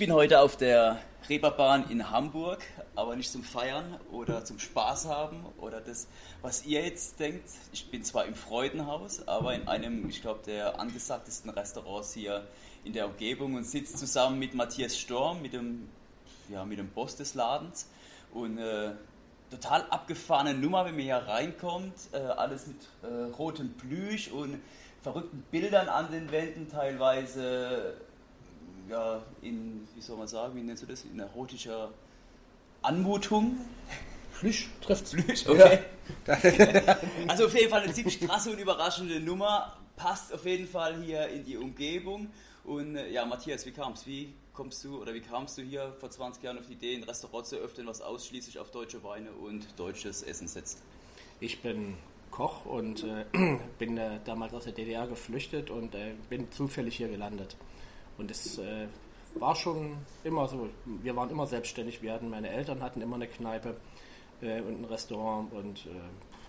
bin heute auf der Reeperbahn in Hamburg, aber nicht zum Feiern oder zum Spaß haben oder das, was ihr jetzt denkt. Ich bin zwar im Freudenhaus, aber in einem, ich glaube, der angesagtesten Restaurants hier in der Umgebung und sitze zusammen mit Matthias Storm, mit dem, ja, mit dem Boss des Ladens und äh, total abgefahrene Nummer, wenn man hier reinkommt. Äh, alles mit äh, rotem Plüsch und verrückten Bildern an den Wänden, teilweise ja, in, wie soll man sagen, wie nennst du das, in erotischer Anmutung. Plüsch trifft Plüsch, okay. Ja. also auf jeden Fall eine ziemlich krasse und überraschende Nummer. Passt auf jeden Fall hier in die Umgebung. Und äh, ja, Matthias, wie kam es? Wie kommst du oder wie kamst du hier vor 20 Jahren auf die Idee, ein Restaurant zu öffnen, was ausschließlich auf deutsche Weine und deutsches Essen setzt? Ich bin Koch und äh, bin äh, damals aus der DDR geflüchtet und äh, bin zufällig hier gelandet. Und es äh, war schon immer so, wir waren immer selbstständig, wir hatten, meine Eltern hatten immer eine Kneipe äh, und ein Restaurant und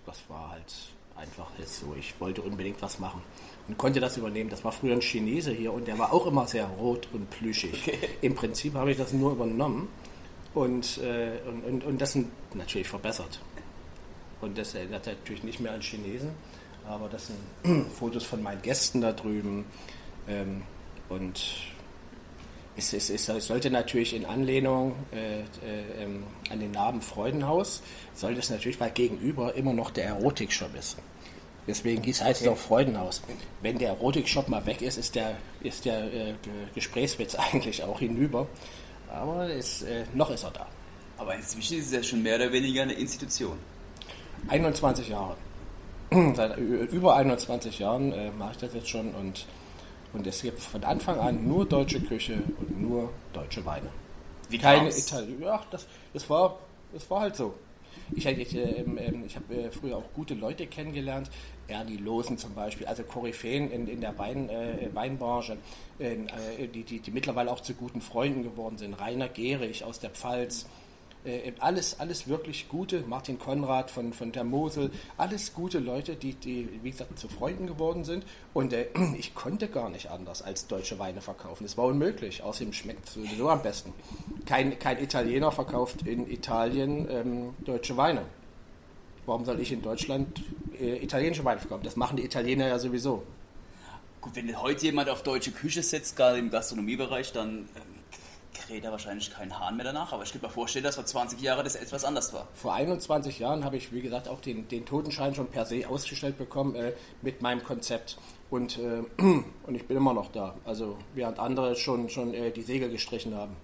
das war halt einfach jetzt so. Ich wollte unbedingt was machen und konnte das übernehmen. Das war früher ein Chinese hier und der war auch immer sehr rot und plüschig. Okay. Im Prinzip habe ich das nur übernommen und, äh, und, und, und, das natürlich verbessert. Und das erinnert natürlich nicht mehr an Chinesen, aber das sind Fotos von meinen Gästen da drüben. Ähm, und es, es, es, sollte natürlich in Anlehnung äh, äh, ähm, an den Namen Freudenhaus, sollte es natürlich, weil gegenüber immer noch der Erotikshop ist. Deswegen heißt es auch Freudenhaus. Wenn der Erotikshop mal weg ist, ist der, ist der äh, Gesprächswitz eigentlich auch hinüber. Aber es, äh, noch ist er da. Aber inzwischen ist es ja schon mehr oder weniger eine Institution. 21 Jahre. Seit über 21 Jahren äh, mache ich das jetzt schon und, und es gibt von Anfang an nur deutsche Küche und nur deutsche Weine. Wie Keine Italien. Ja, das, das, war, das war halt so. Ich, ich, äh, äh, ich habe äh, früher auch gute Leute kennengelernt, Ernie Losen zum Beispiel, also Koryphäen in, in der Wein, äh, Weinbranche, äh, die, die, die mittlerweile auch zu guten Freunden geworden sind. Rainer Gehrig aus der Pfalz, äh, alles, alles wirklich gute, Martin Konrad von, von der Mosel, alles gute Leute, die, die, wie gesagt, zu Freunden geworden sind. Und äh, ich konnte gar nicht anders als deutsche Weine verkaufen. Es war unmöglich. Außerdem schmeckt es sowieso am besten. Kein, kein Italiener verkauft in Italien ähm, deutsche Weine. Warum soll ich in Deutschland äh, italienische Weine verkaufen? Das machen die Italiener ja sowieso. Gut, wenn heute jemand auf deutsche Küche setzt, gerade im Gastronomiebereich, dann ähm, kräht da wahrscheinlich kein Hahn mehr danach, aber ich könnte mir vorstellen, dass vor 20 Jahren das etwas anders war. Vor 21 Jahren habe ich, wie gesagt, auch den, den Totenschein schon per se ausgestellt bekommen äh, mit meinem Konzept. Und, äh, und ich bin immer noch da. Also während andere schon, schon äh, die Segel gestrichen haben.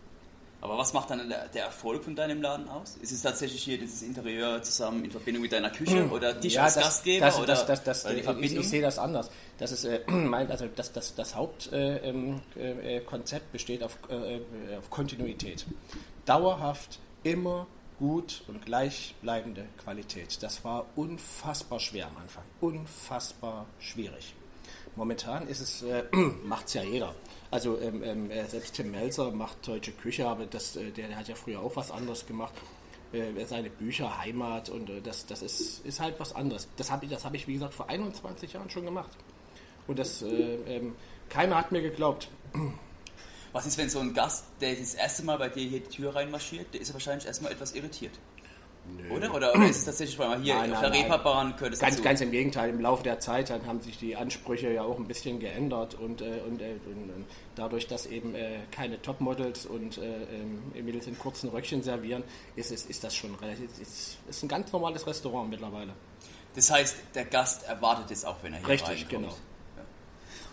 Aber was macht dann der, Erfolg von deinem Laden aus? Ist es tatsächlich hier dieses Interieur zusammen in Verbindung mit deiner Küche oder dich ja, als das, Gastgeber? Das, oder das, das, das, die Verbindung? Ich, ich, sehe das anders. Das ist, äh, also das, das, das Hauptkonzept äh, ähm, äh, besteht auf, äh, auf Kontinuität. Dauerhaft, immer gut und gleichbleibende Qualität. Das war unfassbar schwer am Anfang. Unfassbar schwierig. Momentan ist es, äh, macht es ja jeder. Also ähm, ähm, selbst Tim Melzer macht deutsche Küche, aber das, äh, der, der, hat ja früher auch was anderes gemacht. Äh, seine Bücher, Heimat und äh, das, das ist, ist halt was anderes. Das habe ich, hab ich, wie gesagt, vor 21 Jahren schon gemacht. Und das, äh, ähm, keiner hat mir geglaubt. Was ist, wenn so ein Gast, der das erste Mal bei dir hier die Tür reinmarschiert, der ist wahrscheinlich erstmal etwas irritiert? Nö. Oder? Oder, ist es tatsächlich, weil man hier nein, auf der Reeperbahn könnte es ganz, ganz im Gegenteil. Im Laufe der Zeit dann haben sich die Ansprüche ja auch ein bisschen geändert und, äh, und, äh, und dadurch, dass eben äh, keine Topmodels und äh, ähm, Mädels in kurzen Röckchen servieren, ist, ist, ist das schon relativ, ist, ist ein ganz normales Restaurant mittlerweile. Das heißt, der Gast erwartet es auch, wenn er hier Richtig, reinkommt. genau.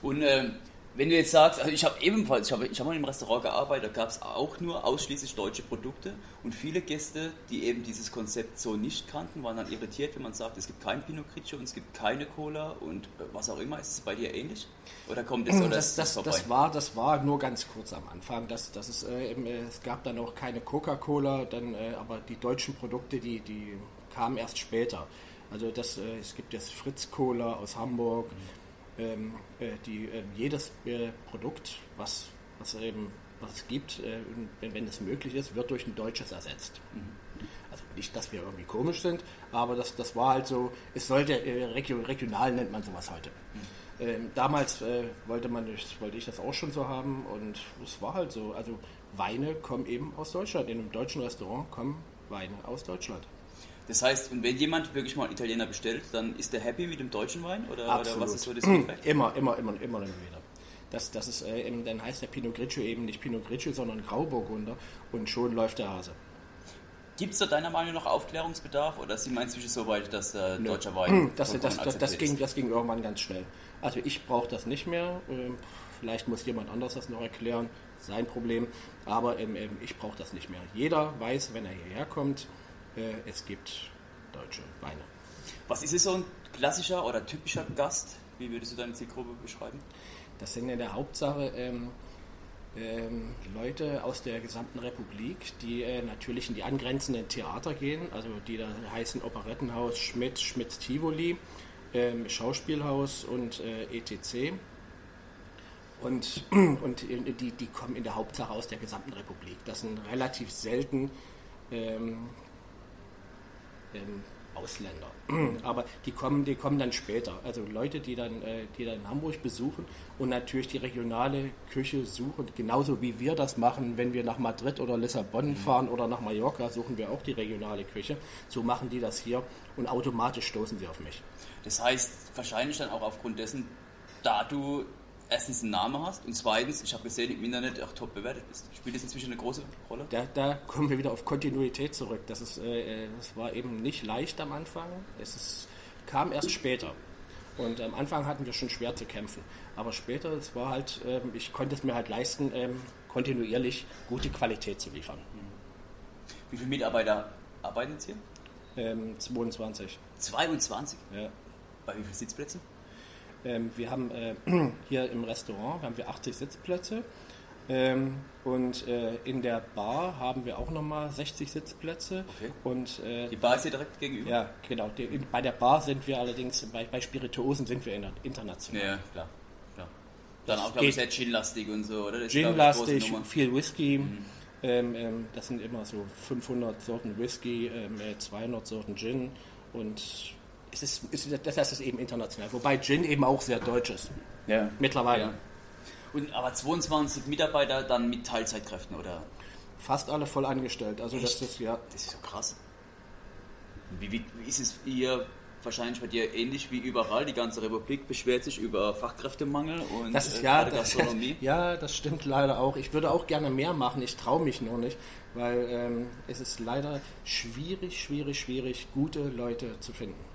Und ähm, wenn du jetzt sagst, also ich habe ebenfalls, ich habe ich hab mal im Restaurant gearbeitet, da gab es auch nur ausschließlich deutsche Produkte und viele Gäste, die eben dieses Konzept so nicht kannten, waren dann irritiert, wenn man sagt, es gibt kein Pinot Grigio und es gibt keine Cola und äh, was auch immer. Ist es bei dir ähnlich? Oder kommt es oder das, das, das, das war Das war nur ganz kurz am Anfang. Das, das ist, äh, äh es gab dann auch keine Coca-Cola, äh, aber die deutschen Produkte, die, die kamen erst später. Also das, äh, es gibt jetzt Fritz Cola aus Hamburg. Mhm ähm, äh, die, äh, jedes äh, Produkt, was, was, eben, was es gibt, äh, wenn, wenn es möglich ist, wird durch ein deutsches ersetzt. Mhm. Also nicht, dass wir irgendwie komisch sind, aber das, das war halt so, es sollte, äh, regional nennt man sowas heute. Mhm. Ähm, damals äh, wollte, man, wollte ich das auch schon so haben und es war halt so. Also Weine kommen eben aus Deutschland. In einem deutschen Restaurant kommen Weine aus Deutschland. Das heißt, und wenn jemand wirklich mal Italiener bestellt, dann ist der happy mit dem deutschen Wein? Oder, Absolut. oder was ist so das Feedback? Immer, immer, immer, immer wieder. Das, das ist, äh, dann heißt der Pinot Grigio eben nicht Pinot Grigio, sondern Grauburgunder und schon läuft der Hase. Gibt es da deiner Meinung nach Aufklärungsbedarf oder sind wir inzwischen so weit, dass äh, deutscher Wein das, das, das, das, ging, das ging irgendwann ganz schnell. Also ich brauche das nicht mehr. Ähm, vielleicht muss jemand anders das noch erklären. Sein Problem. Aber ähm, ähm, ich brauche das nicht mehr. Jeder weiß, wenn er hierher kommt, äh, es gibt deutsche Weine. Was ist es so ein klassischer oder typischer Gast? Wie würdest du deine Zielgruppe beschreiben? Das sind in der Hauptsache ähm, ähm, Leute aus der gesamten Republik, die äh, natürlich in die angrenzenden Theater gehen, also die da heißen Operettenhaus Schmidt, Schmidt Tivoli, ähm, Schauspielhaus und äh, ETC. Und, und die, die kommen in der Hauptsache aus der gesamten Republik. Das sind relativ selten ähm, ähm, Ausländer. Aber die kommen, die kommen dann später. Also Leute, die dann, äh, die dann Hamburg besuchen und natürlich die regionale Küche suchen, genauso wie wir das machen, wenn wir nach Madrid oder Lissabon mhm. fahren oder nach Mallorca, suchen wir auch die regionale Küche. So machen die das hier und automatisch stoßen sie auf mich. Das heißt wahrscheinlich dann auch aufgrund dessen, da du erstens einen Namen hast und zweitens, ich habe gesehen, im Internet auch top bewertet bist. Spielt das inzwischen eine große Rolle? Da, da kommen wir wieder auf Kontinuität zurück. Das, ist, äh, das war eben nicht leicht am Anfang. Es ist, kam erst später. Und am Anfang hatten wir schon schwer zu kämpfen. Aber später, es war halt, äh, ich konnte es mir halt leisten, äh, kontinuierlich gute Qualität zu liefern. Wie viele Mitarbeiter arbeiten jetzt hier? Ähm, 22. 22? Ja. Bei wie vielen Sitzplätzen? Ähm, wir haben äh, hier im Restaurant haben wir 80 Sitzplätze ähm, und äh, in der Bar haben wir auch nochmal 60 Sitzplätze. Okay. Und, äh, die Bar ist hier direkt gegenüber? Ja, genau. Die, in, bei der Bar sind wir allerdings, bei, bei Spirituosen sind wir international. Ja, klar. klar. Dann auch, glaube ich, sehr Gin-lastig und so, oder? Gin-lastig, viel Whisky. Mhm. Ähm, ähm, das sind immer so 500 Sorten Whisky, 200 ähm, Sorten Gin und es ist, ist, das heißt es eben international. Wobei Gin eben auch sehr deutsch ist. Ja. Mittlerweile. Ja. Und, aber 22 Mitarbeiter dann mit Teilzeitkräften, oder? Fast alle voll angestellt. Also das ist ja. Das ist so krass. Wie, wie, wie ist es hier wahrscheinlich bei dir ähnlich wie überall? Die ganze Republik beschwert sich über Fachkräftemangel und das ist, äh, ja, Gastronomie. Das, ja, das stimmt leider auch. Ich würde auch gerne mehr machen. Ich traue mich nur nicht, weil ähm, es ist leider schwierig, schwierig, schwierig, gute Leute zu finden.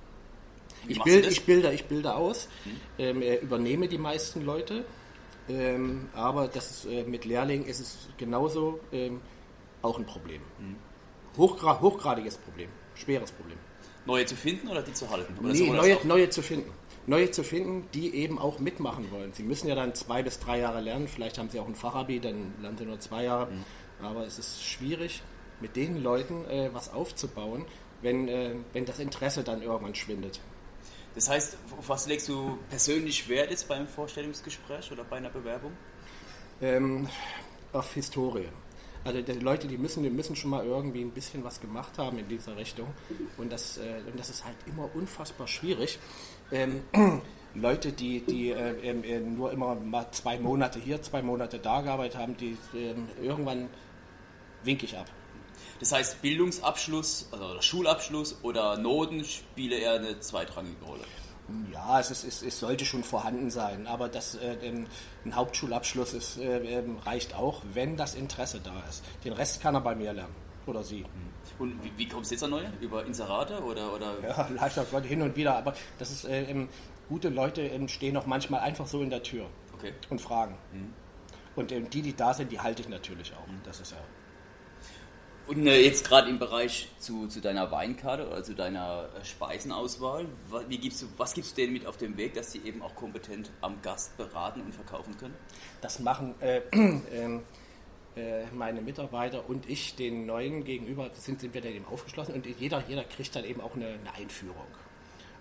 Ich, bild, ich, bilde, ich bilde aus, hm. ähm, übernehme die meisten Leute, ähm, aber das ist, äh, mit Lehrlingen ist es genauso ähm, auch ein Problem. Hm. Hochgra hochgradiges Problem, schweres Problem. Neue zu finden oder die zu halten? Oder nee, neue, neue zu finden. Neue zu finden, die eben auch mitmachen wollen. Sie müssen ja dann zwei bis drei Jahre lernen, vielleicht haben sie auch ein Fachabi, dann lernen sie nur zwei Jahre. Mhm. Aber es ist schwierig, mit den Leuten äh, was aufzubauen, wenn, äh, wenn das Interesse dann irgendwann schwindet. Das heißt, auf was legst du persönlich Wert jetzt beim Vorstellungsgespräch oder bei einer Bewerbung? Ähm, auf Historie. Also die Leute, die müssen, die müssen schon mal irgendwie ein bisschen was gemacht haben in dieser Richtung. Und das, äh, und das ist halt immer unfassbar schwierig. Ähm, Leute, die, die äh, äh, nur immer mal zwei Monate hier, zwei Monate da gearbeitet haben, die ähm, irgendwann winke ich ab. Das heißt, Bildungsabschluss also Schulabschluss oder Noten spiele eher eine zweitrangige Rolle. Ja, es, ist, es, es sollte schon vorhanden sein, aber das, äh, ein Hauptschulabschluss ist, äh, ähm, reicht auch, wenn das Interesse da ist. Den Rest kann er bei mir lernen oder sie. Hm. Und wie, wie kommst du jetzt an neue? Über Inserate oder, oder? Ja, leichter Gott hin und wieder, aber das ist, äh, gute Leute äh, stehen auch manchmal einfach so in der Tür okay. und fragen. Mhm. Und äh, die, die da sind, die halte ich natürlich auch. Mhm. Das ist ja und äh, jetzt gerade im Bereich zu, zu deiner Weinkarte oder zu deiner äh, Speisenauswahl, wie gibst du, was gibst du denen mit auf den Weg, dass sie eben auch kompetent am Gast beraten und verkaufen können? Das machen äh, ähm, äh, meine Mitarbeiter und ich den Neuen gegenüber, sind, sind wir dem aufgeschlossen und jeder, jeder kriegt dann eben auch eine, eine Einführung.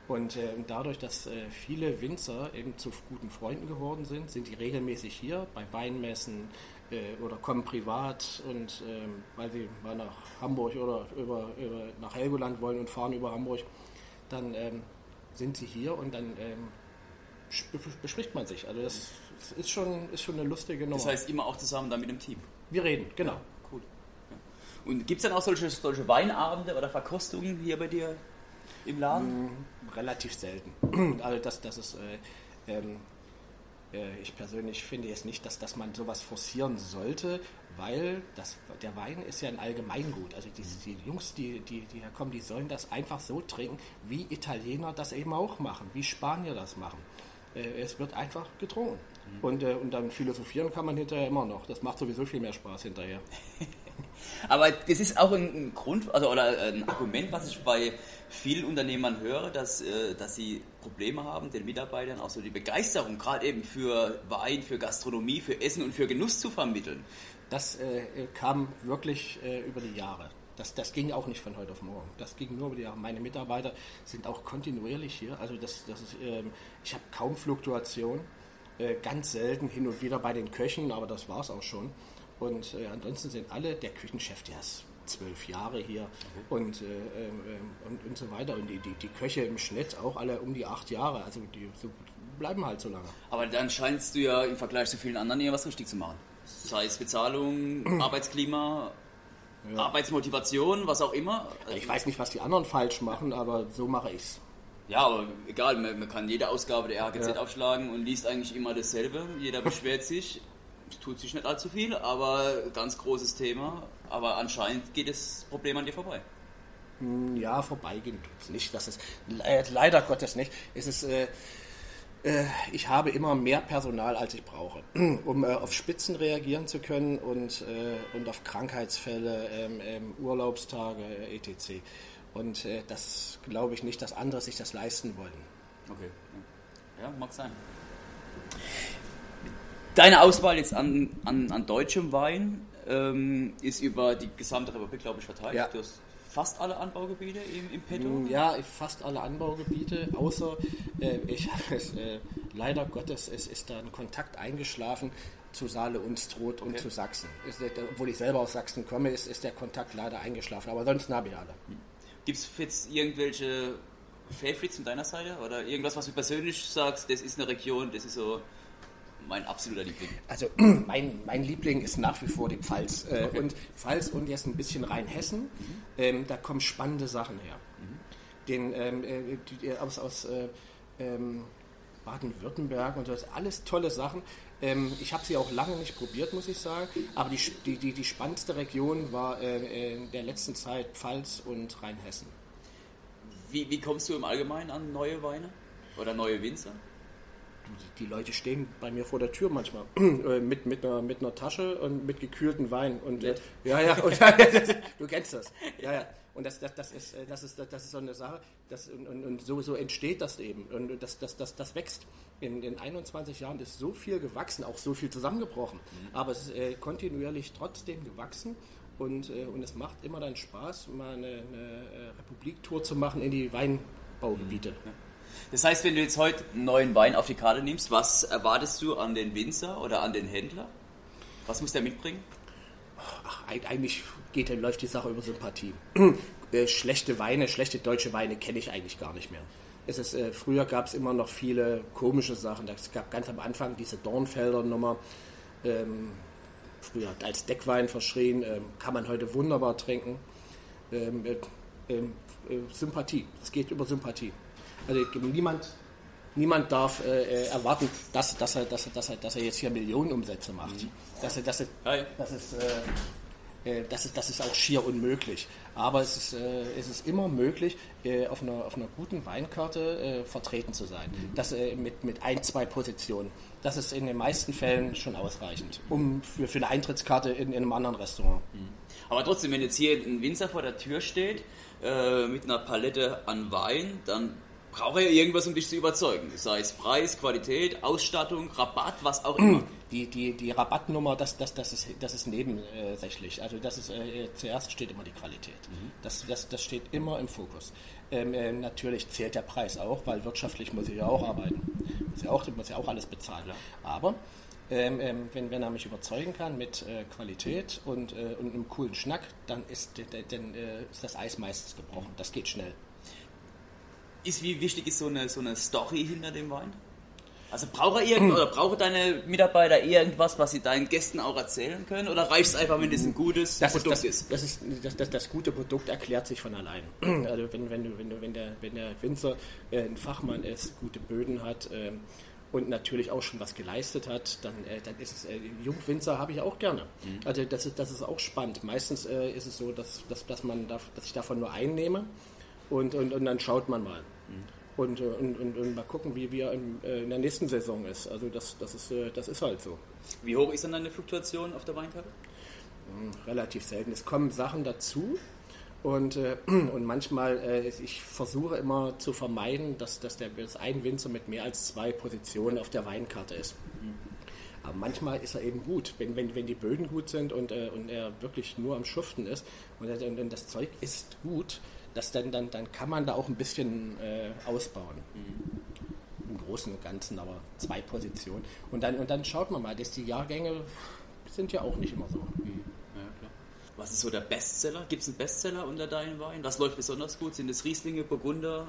Und äh, dadurch, dass viele Winzer eben zu guten Freunden geworden sind, sind die regelmäßig hier bei Weinmessen, äh, oder kommen privat und ähm, weil sie mal nach Hamburg oder über, über, nach Helgoland wollen und fahren über Hamburg, dann ähm, sind sie hier und dann ähm, bespricht man sich. Also das, das, ist, schon, ist schon eine lustige Nummer. Das heißt immer auch zusammen dann mit dem Team. Wir reden, genau. Ja, cool. Ja. Und gibt es dann auch solche, solche Weinabende oder Verkostungen hier bei dir im Laden? Mm, relativ selten. Also das, das ist äh, ähm, äh, ich persönlich finde jetzt nicht, dass, dass man sowas forcieren sollte, weil das, der Wein ist ja ein Allgemeingut. Also die, die Jungs, die, die, die herkommen, die sollen das einfach so trinken, wie Italiener das eben auch machen, wie Spanier das machen. Äh, es wird einfach getrunken. Mhm. Und, äh, und dann philosophieren kann man hinterher immer noch. Das macht sowieso viel mehr Spaß hinterher. Aber das ist auch ein Grund also, oder ein Argument, was ich bei vielen Unternehmern höre, dass, äh, dass sie Probleme haben, den Mitarbeitern auch so die Begeisterung gerade eben für Wein, für Gastronomie, für Essen und für Genuss zu vermitteln. Das äh, kam wirklich äh, über die Jahre. Das, das ging auch nicht von heute auf morgen. Das ging nur über die Jahre. Meine Mitarbeiter sind auch kontinuierlich hier. Also das, das ist, äh, ich habe kaum Fluktuation. Äh, ganz selten hin und wieder bei den Köchen, aber das war es auch schon. Und äh, ansonsten sind alle, der Küchenchef, der ist zwölf Jahre hier okay. und, äh, äh, und, und so weiter. Und die, die, die Köche im Schnitt auch alle um die acht Jahre. Also die so bleiben halt so lange. Aber dann scheinst du ja im Vergleich zu vielen anderen eher was richtig zu machen. Sei es Bezahlung, Arbeitsklima, ja. Arbeitsmotivation, was auch immer. Ich weiß nicht, was die anderen falsch machen, aber so mache ich es. Ja, aber egal, man, man, kann jede Ausgabe der RGZ ja. aufschlagen und liest eigentlich immer dasselbe. Jeder beschwert sich es tut sich nicht allzu viel, aber ganz großes Thema. Aber anscheinend geht das Problem an dir vorbei. Hm, ja, vorbeigehen tut es nicht. Das ist leider Gottes nicht. Es ist, äh, äh, ich habe immer mehr Personal, als ich brauche, um äh, auf Spitzen reagieren zu können und, äh, und auf Krankheitsfälle, ähm, ähm, Urlaubstage, etc. Und äh, das glaube ich nicht, dass andere sich das leisten wollen. Okay. Ja, mag sein. Deine Auswahl jetzt an, an, an deutschem Wein ähm, ist über die gesamte Republik, glaube ich, verteilt. Ja. Du hast fast alle Anbaugebiete im, im Petto? Mm, ja, fast alle Anbaugebiete, außer äh, ich habe es äh, leider Gottes, es ist da ein Kontakt eingeschlafen zu Saale und Stroth und okay. zu Sachsen. Ist, obwohl ich selber aus Sachsen komme, ist, ist der Kontakt leider eingeschlafen, aber sonst habe ich alle. Hm. Gibt es jetzt irgendwelche Favorites von deiner Seite oder irgendwas, was du persönlich sagst, das ist eine Region, das ist so mein absoluter Liebling? Also mein, mein Liebling ist nach wie vor die Pfalz. Äh, okay. Und Pfalz und jetzt ein bisschen Rheinhessen. Mhm. Ähm, da kommen spannende Sachen her. Mhm. Den, ähm, äh, die, aus aus äh, ähm, Baden-Württemberg und das alles tolle Sachen. Ähm, ich habe sie auch lange nicht probiert, muss ich sagen. Aber die, die, die, die spannendste Region war äh, in der letzten Zeit Pfalz und Rheinhessen. Wie, wie kommst du im Allgemeinen an neue Weine oder neue Winzer? Die Leute stehen bei mir vor der Tür manchmal äh, mit, mit, einer, mit einer Tasche und mit gekühlten Wein. Und, äh, ja, ja, und, du kennst das. Ja, ja. Und das, das, das, ist, äh, das, ist, das ist so eine Sache, das, und, und, und so, so entsteht das eben. Und das, das, das, das wächst. In den 21 Jahren ist so viel gewachsen, auch so viel zusammengebrochen. Mhm. Aber es ist äh, kontinuierlich trotzdem gewachsen. Und, äh, und es macht immer dann Spaß, mal eine, eine Republiktour zu machen in die Weinbaugebiete. Mhm. Das heißt, wenn du jetzt heute einen neuen Wein auf die Karte nimmst, was erwartest du an den Winzer oder an den Händler? Was muss der mitbringen? Ach, eigentlich geht, läuft die Sache über Sympathie. Äh, schlechte Weine, schlechte deutsche Weine kenne ich eigentlich gar nicht mehr. Es ist, äh, früher gab es immer noch viele komische Sachen. Es gab ganz am Anfang diese Dornfelder Nummer. Ähm, früher als Deckwein verschrien, ähm, kann man heute wunderbar trinken. Ähm, äh, ähm, äh, Sympathie, es geht über Sympathie. Also niemand, niemand darf äh, äh, erwarten, dass, dass, er, dass, er, dass, er, dass er jetzt hier Millionenumsätze macht. Mhm. Dass er, dass er, das, ist, äh, äh, das, ist, das ist auch schier unmöglich. Aber es ist, äh, es ist immer möglich, äh, auf, einer, auf einer guten Weinkarte vertreten zu sein. Mhm. Das, mit, mit ein, zwei Positionen. Das ist in den meisten Fällen schon ausreichend, um für, für eine Eintrittskarte in, in einem anderen Restaurant. Mhm. Aber trotzdem, wenn jetzt hier ein Winzer vor der Tür steht, mit einer Palette an Wein, dann brauche ja irgendwas, um dich zu überzeugen. Sei es Preis, Qualität, Ausstattung, Rabatt, was auch immer. Die, die, die Rabattnummer, das, das, das, ist, das ist nebensächlich. Also das ist, äh, zuerst steht immer die Qualität. Mhm. Das, das, das steht immer im Fokus. Ähm, äh, natürlich zählt der Preis auch, weil wirtschaftlich muss ich ja auch arbeiten. Muss ja auch, muss ja auch alles bezahlen. Ja. Aber ähm, ähm, wenn, wenn er mich überzeugen kann mit äh, Qualität und, äh, und einem coolen Schnack, dann ist, dann, äh, ist das Eis meistens gebrochen. Das geht schnell. Ist, wie wichtig ist so eine, so eine Story hinter dem Wein? Also brauche irgend oder brauche deine Mitarbeiter irgendwas, was sie deinen Gästen auch erzählen können? Oder reicht es einfach, wenn das ein gutes das Produkt ist? Das, ist. das, ist das, das, das, gute Produkt erklärt sich von allein. Also wenn, wenn, wenn, wenn, der, wenn der Winzer äh, ein Fachmann ist, gute Böden hat äh, und natürlich auch schon was geleistet hat, dann, äh, dann ist es, äh, Jungwinzer habe ich auch gerne. Mhm. Also das ist, das ist auch spannend. Meistens äh, ist es so, dass, dass, dass, man da, dass ich davon nur einnehme und, und, und dann schaut man mal. Und, und, und, und, mal gucken, wie wir in, äh, in, der nächsten Saison ist. Also das, das, ist, äh, das ist halt so. Wie hoch ist dann deine Fluktuation auf der Weinkarte? Hm, relativ selten. Es kommen Sachen dazu und, äh, und manchmal, ich versuche immer zu vermeiden, dass, dass der, dass ein Winzer mit mehr als zwei Positionen auf der Weinkarte ist. Aber manchmal ist er eben gut, wenn, wenn, wenn die Böden gut sind und, und er wirklich nur am Schuften ist und, und das Zeug ist gut, das dann, dann, dann kann man da auch ein bisschen äh, ausbauen. Mhm. Im Großen und Ganzen aber zwei Positionen. Und dann, und dann schaut man mal, dass die Jahrgänge sind ja auch nicht immer so. Mhm. Was ist so der Bestseller? Gibt es einen Bestseller unter deinen Weinen? Was läuft besonders gut? Sind es Rieslinge, Burgunder,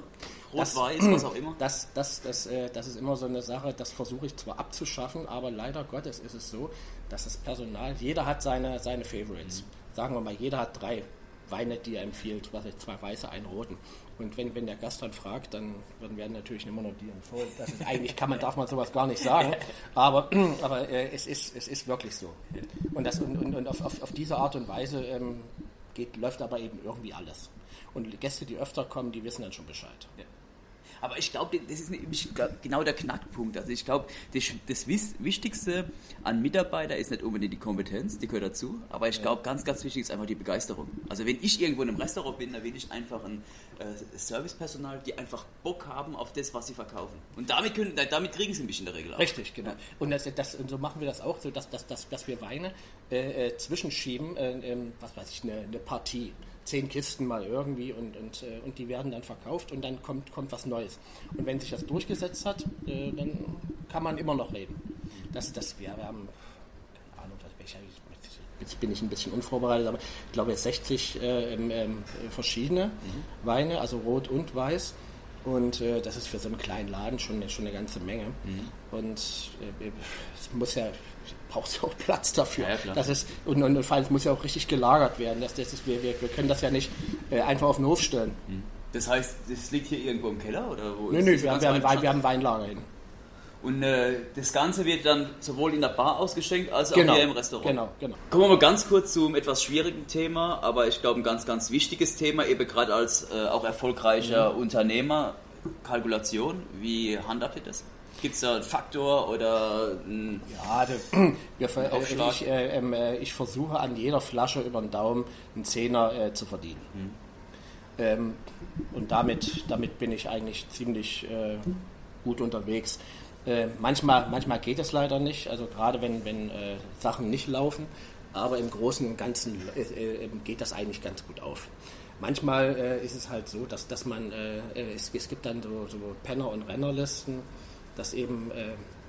Rot-Weiß, was auch immer? Das, das, das, äh, das ist immer so eine Sache, das versuche ich zwar abzuschaffen, aber leider Gottes ist es so, dass das Personal, jeder hat seine, seine Favorites. Mhm. Sagen wir mal, jeder hat drei Weine, die er empfiehlt, was ich, zwei weiße, einen roten. Und wenn, wenn der Gast dann fragt, dann werden natürlich immer nur die empfohlen. Das ist, eigentlich kann man, darf man sowas gar nicht sagen, aber, aber äh, es, ist, es ist wirklich so. Und, das, und, und, und auf, auf, auf diese Art und Weise ähm, geht, läuft aber eben irgendwie alles. Und Gäste, die öfter kommen, die wissen dann schon Bescheid. Ja. Aber ich glaube, das ist genau der Knackpunkt. Also ich glaube, das, das, Wichtigste an Mitarbeiter ist nicht unbedingt die Kompetenz, die gehört dazu, aber ich glaube, ganz, ganz wichtig ist einfach die Begeisterung. Also wenn ich irgendwo in einem Restaurant bin, dann will ich einfach ein äh, Servicepersonal, die einfach Bock haben auf das, was sie verkaufen. Und damit, können, damit kriegen sie mich in der Regel auch. Richtig, genau. Und, das, das, und so machen wir das auch, so dass, dass, dass, dass wir Weine äh, äh zwischenschieben, äh, ähm, was weiß ich, eine, eine Partie zehn Kisten mal irgendwie und, und, äh, und die werden dann verkauft und dann kommt, kommt was Neues. Und wenn sich das durchgesetzt hat, äh, dann kann man immer noch reden. Das, das, wir, wir haben, keine Ahnung, welcher, jetzt bin ich ein bisschen unvorbereitet, aber ich glaube 60 äh, äh, verschiedene mhm. Weine, also rot und weiß. Und äh, das ist für so einen kleinen Laden schon, schon eine ganze Menge. Mhm. Und äh, es muss ja, braucht ja auch Platz dafür. Ja, das ist, und, und, und vor allem muss ja auch richtig gelagert werden. Das, das ist, wir, wir, wir können das ja nicht äh, einfach auf den Hof stellen. Mhm. Das heißt, das liegt hier irgendwo im Keller? Oder wo nö, nö, wir haben, wir, haben, wir haben Weinlager hin. Und äh, das Ganze wird dann sowohl in der Bar ausgeschenkt als auch genau, hier im Restaurant. Genau, genau. Kommen wir mal ganz kurz zu einem etwas schwierigen Thema, aber ich glaube ein ganz, ganz wichtiges Thema, eben gerade als äh, auch erfolgreicher mhm. Unternehmer. Kalkulation, wie handhabt ihr das? Gibt es da einen Faktor oder einen Ja, wir, äh, ich, äh, ähm, äh, ich, versuche an jeder Flasche über den Daumen einen Zehner äh, zu verdienen. Mhm. Ähm, und damit, damit bin ich eigentlich ziemlich äh, gut unterwegs. Äh, manchmal, manchmal geht es leider nicht, also gerade wenn, wenn Sachen nicht laufen, aber im Großen und Ganzen äh, äh geht das eigentlich ganz gut auf. Manchmal äh, ist es halt so, dass, dass man, äh, es, es, gibt dann so, so Penner- und Rennerlisten, dass eben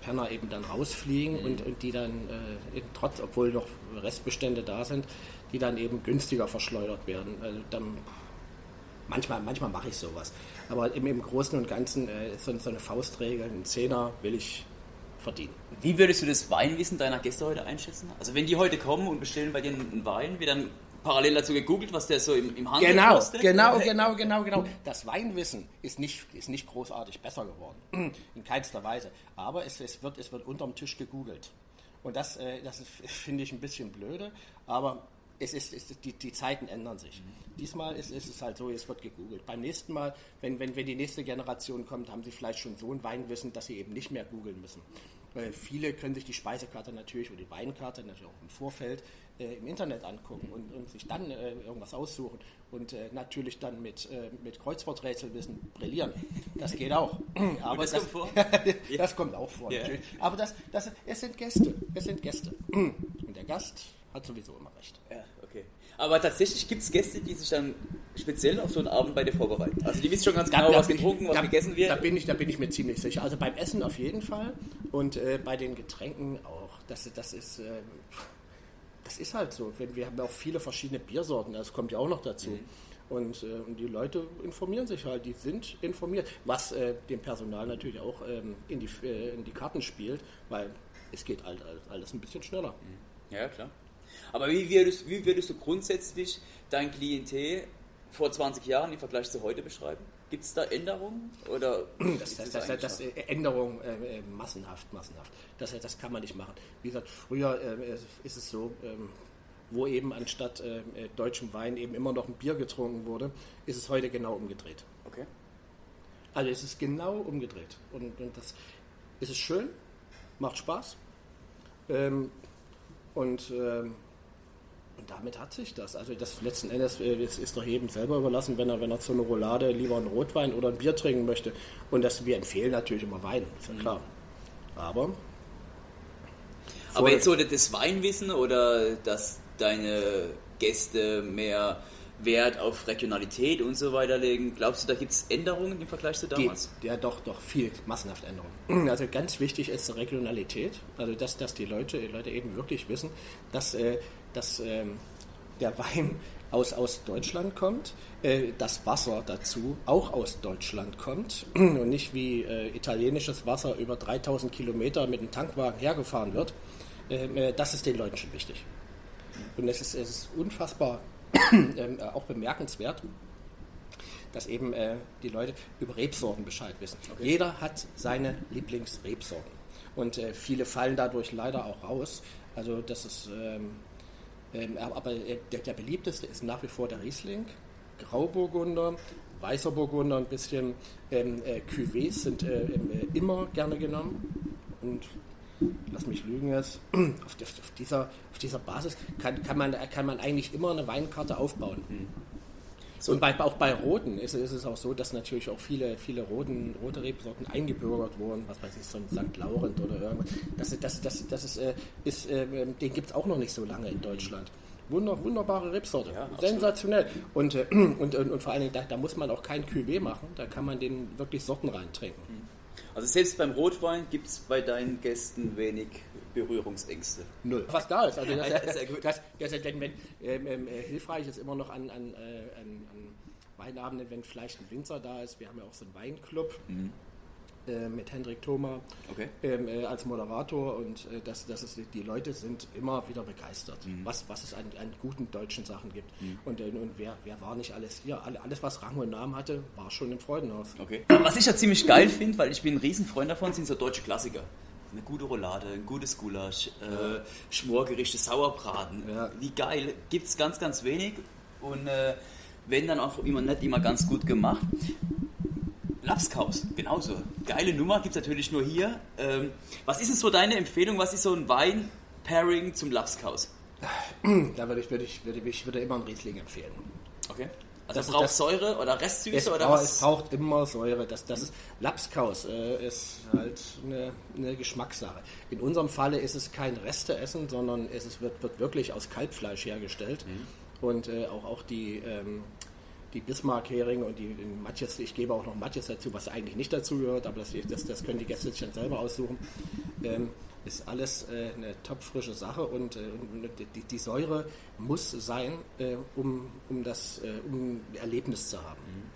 Penner eben dann rausfliegen mhm. und, und die dann trotz, obwohl noch Restbestände da sind, die dann eben günstiger verschleudert werden. Also dann Manchmal, manchmal mache ich sowas. Aber im, im Großen und Ganzen äh, ist so, so eine Faustregel, ein Zehner will ich verdienen. Wie würdest du das Weinwissen deiner Gäste heute einschätzen? Also wenn die heute kommen und bestellen bei dir einen Wein, wird dann parallel dazu gegoogelt, was der so im, im Handel genau, kostet? Genau, genau, genau, genau. Das Weinwissen ist nicht, ist nicht großartig besser geworden. In keinster Weise. Aber es, es, wird, es wird unterm Tisch gegoogelt. Und das, äh, das finde ich ein bisschen blöde. Aber es ist, es ist die, die, Zeiten ändern sich. Diesmal ist, ist, es halt so, es wird gegoogelt. Beim nächsten Mal, wenn, wenn, wenn die nächste Generation kommt, haben sie vielleicht schon so ein Weinwissen, dass sie eben nicht mehr googeln müssen. Weil viele können sich die Speisekarte natürlich oder die Weinkarte natürlich auch im Vorfeld äh, im Internet angucken und, und sich dann äh, irgendwas aussuchen und äh, natürlich dann mit, äh, mit Kreuzworträtselwissen brillieren. Das geht auch. Aber das, das, kommt vor? das kommt auch vor. Yeah. Aber das, das, es sind Gäste. Es sind Gäste. Und der Gast hat sowieso immer recht. Ja. Aber tatsächlich gibt es Gäste, die sich dann speziell auf so einen Abend bei dir vorbereiten. Also die wissen schon ganz genau, da, da was getrunken, was da, gegessen wird. Da bin, ich, da bin ich mir ziemlich sicher. Also beim Essen auf jeden Fall und äh, bei den Getränken auch. Das, das ist... Äh, das ist halt so. Wir haben auch viele verschiedene Biersorten, das kommt ja auch noch dazu. Mhm. Und, äh, und, die Leute informieren sich halt, die sind informiert, was äh, dem Personal natürlich auch ähm, in, die, äh, in die Karten spielt, weil es geht halt alles ein bisschen schneller. Mhm. Ja, klar. Aber wie würdest, wie würdest du grundsätzlich dein Klientel vor 20 Jahren im Vergleich zu heute beschreiben? Gibt es da Änderungen? Oder das, das, das, das äh, Änderungen äh, äh, massenhaft, massenhaft. Das, das kann man nicht machen. Wie gesagt, früher äh, ist es so, ähm, wo eben anstatt äh, äh, deutschem Wein eben immer noch ein Bier getrunken wurde, ist es heute genau umgedreht. Okay. Also es ist genau umgedreht. Und, und das ist es schön, macht Spaß. Ähm, und, ähm, und damit hat sich das. Also das letzten Endes äh, ist, doch jedem selber überlassen, wenn er, wenn er zu einer Roulade lieber einen Rotwein oder ein Bier trinken möchte. Und das, wir empfehlen natürlich immer Wein, ist ja klar. Aber aber jetzt so das Weinwissen oder das deine Gäste mehr Wert auf Regionalität und so weiter legen. Glaubst du, da gibt es Änderungen im Vergleich zu damals? Die, ja, doch, doch, viel, massenhaft Änderungen. Also ganz wichtig ist Regionalität, also dass, dass die, Leute, die Leute eben wirklich wissen, dass, äh, dass äh, der Wein aus, aus Deutschland kommt, äh, das Wasser dazu auch aus Deutschland kommt und nicht wie äh, italienisches Wasser über 3000 Kilometer mit einem Tankwagen hergefahren wird. Äh, äh, das ist den Leuten schon wichtig. Und es ist, es ist unfassbar ähm, äh, auch bemerkenswert, dass eben äh, die Leute über Rebsorten Bescheid wissen. Okay. Jeder hat seine Lieblingsrebsorten. Und äh, viele fallen dadurch leider auch raus. Also das ist, ähm, ähm, aber äh, der, der, beliebteste ist nach wie vor der Riesling, Grauburgunder, Weißer Burgunder, ein bisschen ähm, äh, Cuvées sind äh, immer gerne genommen. Und lass mich lügen jetzt, auf, auf, dieser, auf dieser Basis kann, kann, man, kann man eigentlich immer eine Weinkarte aufbauen. Mhm. So. Und bei, auch bei Roten ist, ist, es auch so, dass natürlich auch viele, viele roten, rote Rebsorten eingebürgert wurden, was weiß ich, so ein St. Laurent oder irgendwas. Das, das, das, das ist, äh, ist äh, den gibt es auch noch nicht so lange in Deutschland. Wunder, wunderbare Rebsorte, ja, sensationell. Und, äh, und, und, und, vor allen Dingen, da, da, muss man auch kein Cuvée machen, da kann man den wirklich Sorten reintrinken. Also selbst beim Rotwein gibt es bei deinen Gästen wenig Berührungsängste. Null. Was da ist. Also das, das, das, das ist wenn, ähm, ähm, äh, hilfreich ist immer noch an, an, äh, an, an Weinabenden, wenn vielleicht ein Winzer da ist. Wir haben ja auch so einen Weinclub. Mhm. Äh, mit Hendrik Thoma okay. ähm, äh, als Moderator und äh, das, das ist, die Leute sind immer wieder begeistert, mhm. was, was es an, an, guten deutschen Sachen gibt. Mhm. Und, äh, und wer, wer war nicht alles hier? Alles, was Rang und Namen hatte, war schon im Freudenhaus. Okay. Was ich ja ziemlich geil finde, weil ich bin ein Riesenfreund davon, sind so deutsche Klassiker eine gute Roulade, ein gutes Gulasch, äh, Schmorgerichte, Sauerbraten. Ja. Wie geil. Gibt es ganz, ganz wenig. Und äh, wenn dann auch immer nicht immer ganz gut gemacht. Lapskaus, genauso. Geile Nummer, gibt es natürlich nur hier. Ähm, was ist denn so deine Empfehlung? Was ist so ein Wein-Pairing zum Lapskaus? Da würde ich, würde ich, würde ich würde immer einen Riesling empfehlen. Okay. Also das, braucht das, Säure oder Restsüße es, oder was? Es braucht immer Säure. Das, das ist Lapskaus äh, ist halt eine, eine, Geschmackssache. In unserem Falle ist es kein Resteessen, sondern es ist, wird, wird wirklich aus Kalbfleisch hergestellt. Mhm. Und äh, auch, auch die ähm, die Bismarck-Hering und die Matjes, ich gebe auch noch Matjes dazu, was eigentlich nicht dazu gehört, aber das, das, das können die Gäste sich dann selber aussuchen. Ähm, ist alles äh, eine topfrische Sache und äh, die, die, Säure muss sein, äh, um, um das äh, um Erlebnis zu haben. Mhm.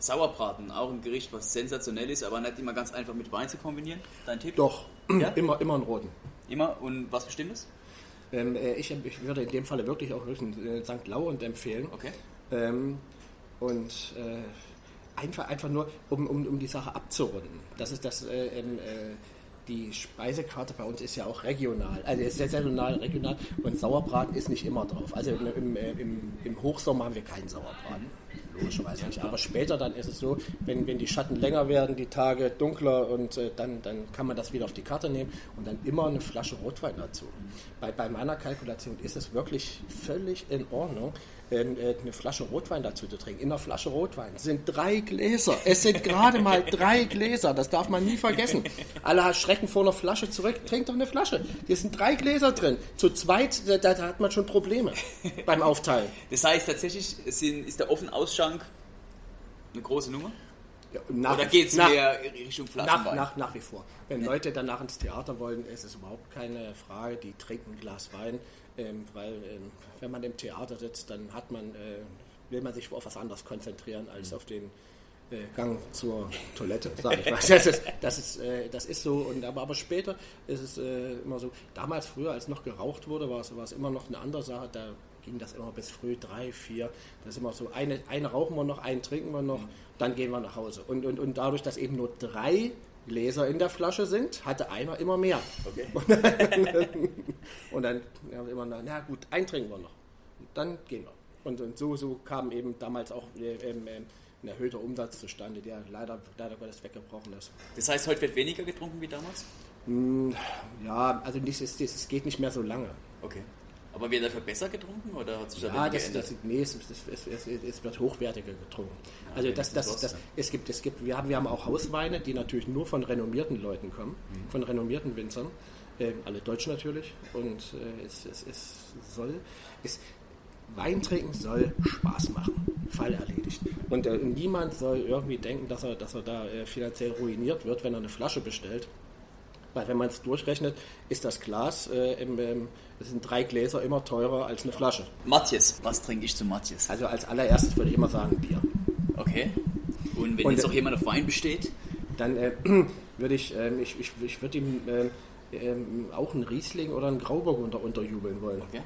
Sauerbraten, auch ein Gericht, was sensationell ist, aber nicht immer ganz einfach mit Wein zu kombinieren. Dein Tipp? Doch, ja? immer, immer einen roten. Immer? Und was Bestimmtes? Ähm, äh, ich, ich, würde in dem Falle wirklich auch einen äh, St. Laurent empfehlen. Okay. Ähm, und einfach, einfach nur, um, um, um die Sache abzurunden. Das ist das, äh, ähm, äh, die Speisekarte bei uns ist ja auch regional, also ist sehr saisonal, regional und Sauerbraten ist nicht immer drauf. Also im, im, im Hochsommer haben wir keinen Sauerbraten logischerweise nicht. Aber später dann ist es so, wenn, wenn die Schatten länger werden, die Tage dunkler und äh, dann, dann kann man das wieder auf die Karte nehmen und dann immer eine Flasche Rotwein dazu. Bei, bei meiner Kalkulation ist es wirklich völlig in Ordnung, äh, eine Flasche Rotwein dazu zu trinken. In einer Flasche Rotwein sind drei Gläser. Es sind gerade mal drei Gläser. Das darf man nie vergessen. Alle schrecken vor einer Flasche zurück. Trink doch eine Flasche. Hier sind drei Gläser drin. Zu zweit, da, da hat man schon Probleme beim Aufteilen. Das heißt tatsächlich, ist der Offenausschank eine große Nummer? Ja, nach, Oder geht es mehr Richtung Flaschenwein? Nach, nach, nach wie vor. Wenn ja. Leute danach ins Theater wollen, ist es überhaupt keine Frage. Die trinken ein Glas Wein, ähm, weil ähm, wenn man im Theater sitzt, dann hat man äh, will man sich auf was anderes konzentrieren als auf den äh, Gang zur Toilette, sage ich mal. Das ist, das ist, äh, das ist so, und, aber, aber später ist es äh, immer so, damals früher, als noch geraucht wurde, war es, war es immer noch eine andere Sache, da ging das immer bis früh, drei, vier, das ist immer so, eine, eine rauchen wir noch, einen trinken wir noch, dann gehen wir nach Hause. Und, und, und dadurch, dass eben nur drei Gläser in der Flasche sind, hatte einer immer mehr. Okay. Und dann, und dann ja, immer, na gut, einen trinken wir noch. Und dann gehen wir. Und, und so, so kam eben damals auch äh, äh, ein erhöhter Umsatz zustande, der leider, leider Gottes weggebrochen ist. Das heißt, heute wird weniger getrunken wie damals? Mm, ja, also nicht, es, es geht nicht mehr so lange. Okay. Aber wird dafür besser getrunken oder hat sich da ja, das, das, nee, es, es, es, es, wird hochwertiger getrunken. Ja, also das, das, das, es gibt, es gibt, wir haben, wir haben auch Hausweine, die natürlich nur von renommierten Leuten kommen, mhm. von renommierten Winzern, äh, alle Deutsch natürlich. Und äh, es, es, es soll, es, Wein trinken soll Spaß machen. Fall erledigt. Und äh, niemand soll irgendwie denken, dass er, dass er da äh, finanziell ruiniert wird, wenn er eine Flasche bestellt. Weil wenn man es durchrechnet, ist das Glas, äh, im, ähm, es sind drei Gläser immer teurer als eine Flasche. Matthias, was trinke ich zu Matthias? Also als allererstes würde ich immer sagen Bier. Okay. Und wenn Und, jetzt auch jemand auf Wein besteht? Dann äh, würde ich, ähm, ich, ich, ich würde ihm ähm, ähm, auch einen Riesling oder einen Grauburgunder unterjubeln wollen. Okay.